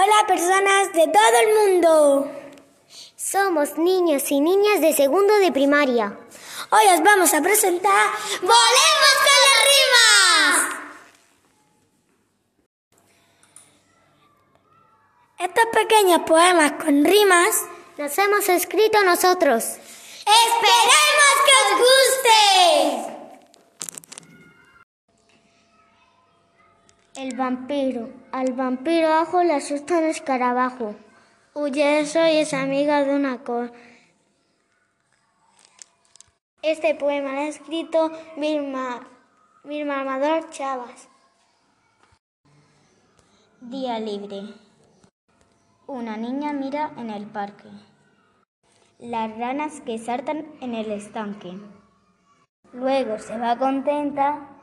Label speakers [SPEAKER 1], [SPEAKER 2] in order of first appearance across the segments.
[SPEAKER 1] Hola personas de todo el mundo.
[SPEAKER 2] Somos niños y niñas de segundo de primaria.
[SPEAKER 1] Hoy os vamos a presentar ¡Volemos con las rimas! Estos pequeños poemas con rimas
[SPEAKER 2] los hemos escrito nosotros.
[SPEAKER 1] ¡Esperemos que os guste!
[SPEAKER 2] El vampiro. Al vampiro ajo le asusta un escarabajo.
[SPEAKER 3] Huye eso y es amiga de una cor. Este poema lo ha escrito Vilma, Vilma Amador Chavas.
[SPEAKER 4] Día libre. Una niña mira en el parque. Las ranas que saltan en el estanque. Luego se va contenta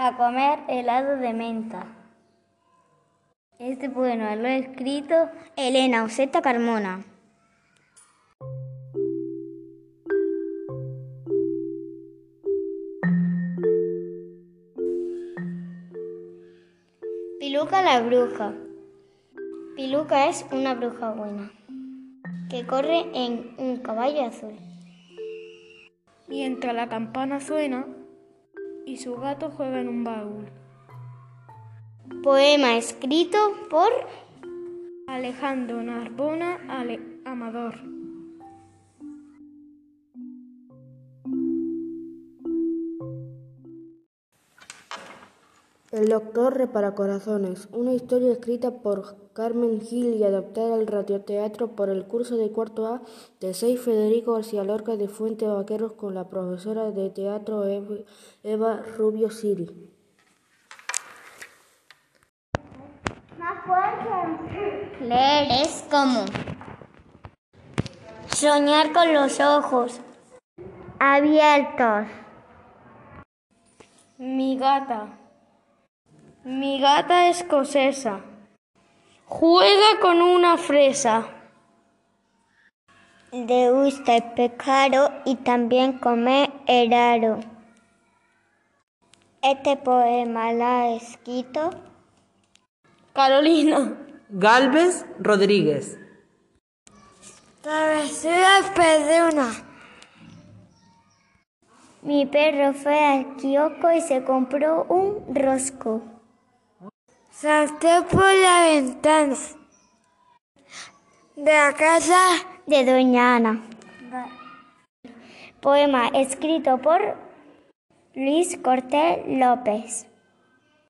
[SPEAKER 4] a comer helado de menta. Este poema lo ha escrito Elena Oseta Carmona.
[SPEAKER 3] Piluca la bruja. Piluca es una bruja buena que corre en un caballo azul.
[SPEAKER 5] Mientras la campana suena y su gato juega en un baúl.
[SPEAKER 3] Poema escrito por
[SPEAKER 5] Alejandro Narbona Ale Amador.
[SPEAKER 6] El doctor repara corazones, una historia escrita por Carmen Gil y adaptada al radioteatro por el curso de cuarto A de 6 Federico García Lorca de Fuente Vaqueros con la profesora de teatro Eva Rubio Siri.
[SPEAKER 2] Leer es como
[SPEAKER 3] soñar con los ojos
[SPEAKER 2] abiertos.
[SPEAKER 5] Mi gata. Mi gata escocesa. Juega con una fresa.
[SPEAKER 2] Le gusta el pescado y también come helado. Este poema lo ha escrito
[SPEAKER 5] Carolina.
[SPEAKER 7] Galvez Rodríguez.
[SPEAKER 1] Travesura perruna.
[SPEAKER 2] Mi perro fue al kiosco y se compró un rosco.
[SPEAKER 1] Salté por la ventana de la casa
[SPEAKER 2] de Doña Ana. Poema escrito por Luis Cortés López.